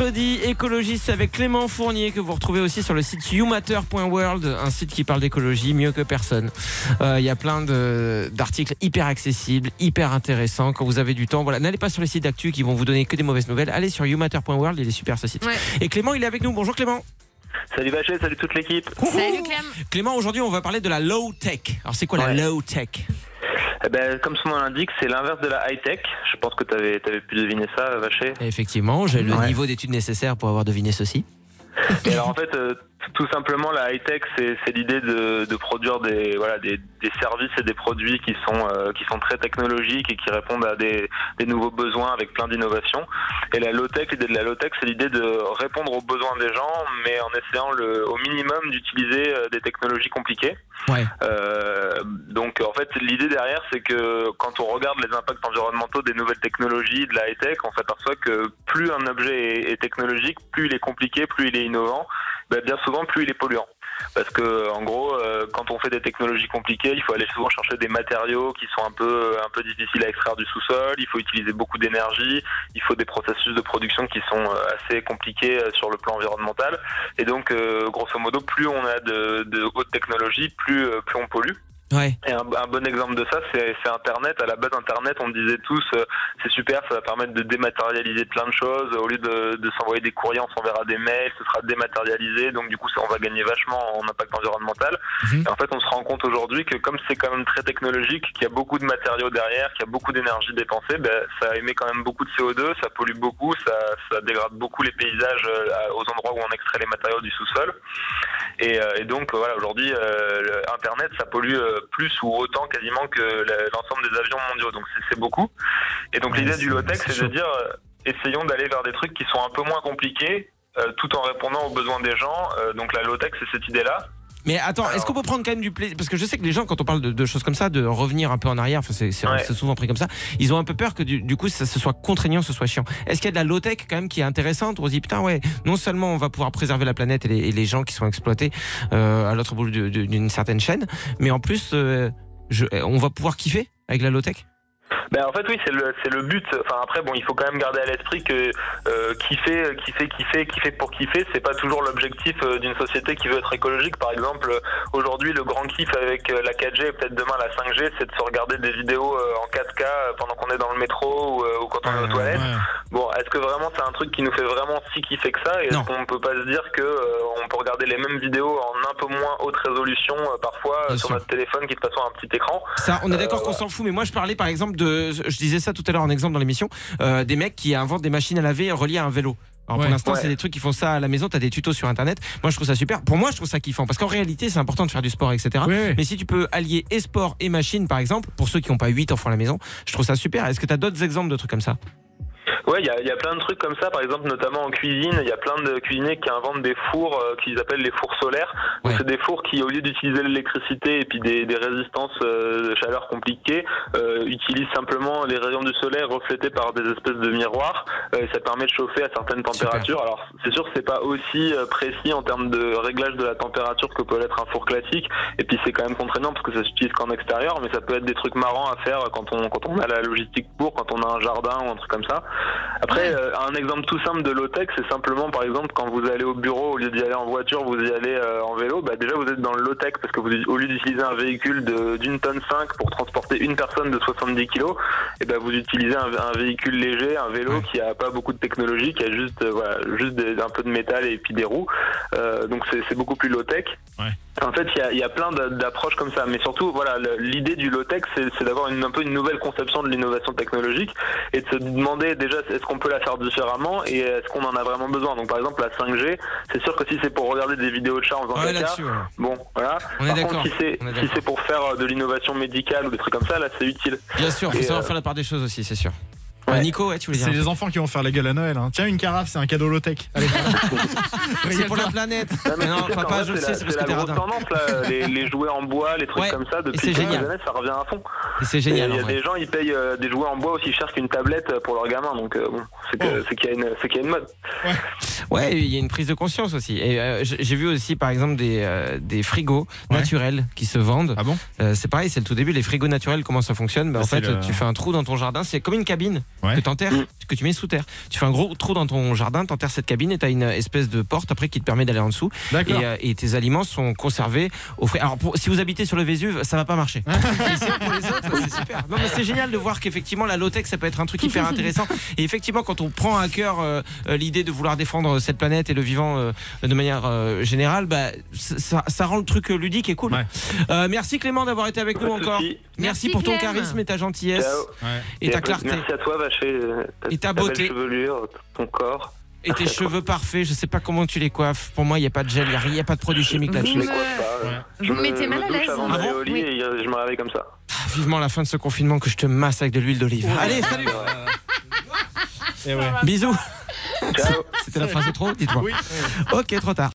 mercredi écologiste avec Clément Fournier que vous retrouvez aussi sur le site youmatter.world, un site qui parle d'écologie mieux que personne. Euh, Il y a plein d'articles hyper accessibles, hyper intéressants. Quand vous avez du temps, voilà, n'allez pas sur les sites d'actu qui vont vous donner que des mauvaises nouvelles. Allez sur youmatter.world, il est super ce site. Ouais. Et Clément, il est avec nous. Bonjour Clément. Salut Vacher, salut toute l'équipe. Salut Clem. Clément, aujourd'hui, on va parler de la low tech. Alors, c'est quoi la low tech Eh ben, comme son nom l'indique, c'est l'inverse de la high-tech. Je pense que tu avais, pu deviner ça, Vacher. Effectivement, j'ai le Ouais. niveau d'études nécessaire pour avoir deviné ceci. Et alors en fait, euh, tout simplement, la high-tech, c'est c'est l'idée de, de produire des, voilà, des, des services et des produits qui sont, euh, qui sont très technologiques et qui répondent à des, des nouveaux besoins avec plein d'innovations. Et la low-tech, l'idée de la low-tech, c'est l'idée de répondre aux besoins des gens, mais en essayant le, au minimum d'utiliser euh, des technologies compliquées. Ouais. Euh, donc en fait l'idée derrière c'est que quand on regarde les impacts environnementaux des nouvelles technologies, de la high-tech, on s'aperçoit que plus un objet est, est technologique, plus il est compliqué, plus il est innovant, ben, bien souvent plus il est polluant. Parce que en gros, euh, quand on fait des technologies compliquées, il faut aller souvent chercher des matériaux qui sont un peu un peu difficiles à extraire du sous-sol. Il faut utiliser beaucoup d'énergie. Il faut des processus de production qui sont euh, assez compliqués euh, sur le plan environnemental. Et donc, grosso modo, plus on a de, de haute technologie, plus plus on pollue. Ouais. Et un, un bon exemple de ça, c'est c'est Internet. À la base, Internet, on disait tous, euh, c'est super, ça va permettre de dématérialiser plein de choses. Au lieu de, de s'envoyer des courriers, on s'enverra des mails, ce sera dématérialisé. Donc, du coup, ça, on va gagner vachement en impact environnemental. Mhm. Et en fait, on se rend compte aujourd'hui que comme c'est quand même très technologique, qu'il y a beaucoup de matériaux derrière, qu'il y a beaucoup d'énergie dépensée, ben, ça émet quand même beaucoup de CO2, ça pollue beaucoup, ça, ça dégrade beaucoup les paysages euh, aux endroits où on extrait les matériaux du sous-sol. Et, euh, et donc voilà, aujourd'hui, euh, Internet, ça pollue euh, plus ou autant quasiment que l'ensemble des avions mondiaux. Donc c'est- beaucoup. Et donc Ouais, l'idée du low-tech, c'est de dire, euh, essayons d'aller vers des trucs qui sont un peu moins compliqués, euh, tout en répondant aux besoins des gens. Euh, donc la low-tech, c'est cette idée-là. Mais attends, est-ce qu'on peut prendre quand même du plaisir? Parce que je sais que les gens, quand on parle de, de choses comme ça, de revenir un peu en arrière, enfin, c'est Ouais. souvent pris comme ça, ils ont un peu peur que du, du coup, ça, ce soit contraignant, ce soit chiant. Est-ce qu'il y a de la low-tech quand même qui est intéressante? On se dit, putain, ouais, non seulement on va pouvoir préserver la planète et les, et les gens qui sont exploités euh, à l'autre bout d'une certaine chaîne, mais en plus, euh, je- on va pouvoir kiffer avec la low-tech? Ben en fait oui c'est le c'est le but. Enfin après bon il faut quand même garder à l'esprit que euh, kiffer kiffer kiffer kiffer pour kiffer c'est pas toujours l'objectif euh, d'une société qui veut être écologique. Par exemple aujourd'hui le grand kiff avec euh, la 4G et peut-être demain la 5G c'est de se regarder des vidéos euh, en 4K euh, pendant qu'on est dans le métro ou, ou quand on est aux toilettes. Bon est-ce que vraiment c'est un truc qui nous fait vraiment si kiffer que ça? Et est-ce qu'on peut pas se dire que euh, on peut regarder les mêmes vidéos en un peu moins haute résolution euh, parfois sur sûr. notre téléphone qui de toute façon a un petit écran? Ça, on est d'accord qu'on s'en fout, mais moi je parlais par exemple de, je disais ça tout à l'heure en exemple dans l'émission, euh, des mecs qui inventent des machines à laver reliées à un vélo. Alors pour l'instant, Ouais. c'est des trucs qui font ça à la maison. T'as des tutos sur internet. Moi, je trouve ça super. Pour moi, je trouve ça kiffant parce qu'en réalité, c'est important de faire du sport, etc. Mais si tu peux allier et sport et machine, par exemple, pour ceux qui n'ont pas 8 enfants à la maison, je trouve ça super. Est-ce que tu as d'autres exemples de trucs comme ça? Ouais, il y a, y a plein de trucs comme ça, par exemple, notamment en cuisine, il y a plein de cuisiniers qui inventent des fours euh, qu'ils appellent les fours solaires. Ouais. c'est des fours qui, au lieu d'utiliser l'électricité et puis des, des résistances euh, de chaleur compliquées, euh, utilisent simplement les rayons du soleil reflétés par des espèces de miroirs. Euh, et ça permet de chauffer à certaines températures. Alors c'est sûr que c'est pas aussi euh, précis en termes de réglage de la température que peut l'être un four classique. Et puis c'est quand même contraignant parce que ça s'utilise qu'en extérieur, mais ça peut être des trucs marrants à faire quand on quand on a la logistique pour, quand on a un jardin ou un truc comme ça. Après, euh, un exemple tout simple de low-tech, c'est simplement, par exemple, quand vous allez au bureau, au lieu d'y aller en voiture, vous y allez euh, en vélo, bah, déjà vous êtes dans le low-tech parce que vous, au lieu d'utiliser un véhicule de- d'une tonne 5 pour transporter une personne de 70 kilos, et ben vous utilisez un, un véhicule léger, un vélo Ouais. qui a pas beaucoup de technologie, qui a juste, euh, voilà, juste des- un peu de métal et puis des roues. Euh, donc c'est c'est beaucoup plus low-tech. Ouais. En fait, il y a, il y a plein d'a- d'approches comme ça, mais surtout, voilà, l'idée du low-tech, c'est d'avoir une, un peu une nouvelle conception de l'innovation technologique et de se demander déjà est-ce qu'on peut la faire différemment et est-ce qu'on en a vraiment besoin? Donc, par exemple, la 5G, c'est sûr que si c'est pour regarder des vidéos de chats en faisant Ouais, caca, ouais. bon, voilà. On Par contre, si c'est si pour faire euh, de l'innovation médicale ou des trucs comme ça, là, c'est utile. Bien sûr, faut Et, savoir euh, faire la part des choses aussi, c'est sûr. Ouais. Euh, Nico, ouais, tu voulais dire C'est les enfants qui vont faire la gueule à Noël. hein. Tiens, une carafe, c'est un cadeau low-tech. C'est pour la planète. Non, mais Mais non, tu sais qu'en papa, fait, je le c'est sais, la- c'est parce c'est que la t'es grosse radin. tendance, là, les, les jouets en bois, les trucs Ouais. comme ça, depuis quelques années, ça revient à fond. C'est génial. Il y a des gens, ils payent euh, des jouets en bois aussi cher qu'une tablette pour leur gamin, donc euh, bon, c'est Oh. c'est qu'il y, a une- c'est qu'il y a une mode. Ouais, il y a une prise de conscience aussi. Et euh, j'ai vu aussi, par exemple, des, euh, des frigos Ouais. naturels qui se vendent. Ah bon? Euh, c'est pareil, c'est le tout début. Les frigos naturels, comment ça fonctionne? Bah, Ah, En fait, tu fais un trou dans ton jardin. C'est comme une cabine. Ouais. que t'enterres, Mm. que tu mets sous terre. Tu fais un gros trou dans ton jardin, t'enterres cette cabine et t'as une espèce de porte après qui te permet d'aller en dessous. Et, D'accord. euh, et tes aliments sont conservés au frais. Alors pour- si vous habitez sur le Vésuve, ça va pas marcher. Mais sinon, pour les autres, c'est super. Non mais c'est génial de voir qu'effectivement la low tech ça peut être un truc hyper intéressant. Et effectivement quand on prend à cœur euh, euh, l'idée de vouloir défendre cette planète et le vivant euh, de manière euh, générale, bah, ça, ça rend le truc ludique et cool. Ouais. Euh, merci Clément d'avoir été avec nous encore. Merci, Merci, pour ton charisme et ta gentillesse. Ouais. et ta clarté Merci à toi, Euh, Et ta beauté. chevelure, ton corps. et tes cheveux parfaits. Je sais pas comment tu les coiffes. Pour moi, il y a pas de gel, il y a, pas de produit chimique là-dessus. Je me- les coiffe pas. Ouais. Je Vous me- mettez mal à l'aise. avant Ah bon Oui. et euh, je me réveille comme ça. Ah, Vivement la fin de ce confinement que je te masse avec de l'huile d'olive. Allez, salut. Et ouais. Bisous. Ciao. C'était la phrase de trop Dites-moi. Oui. Ok, trop tard.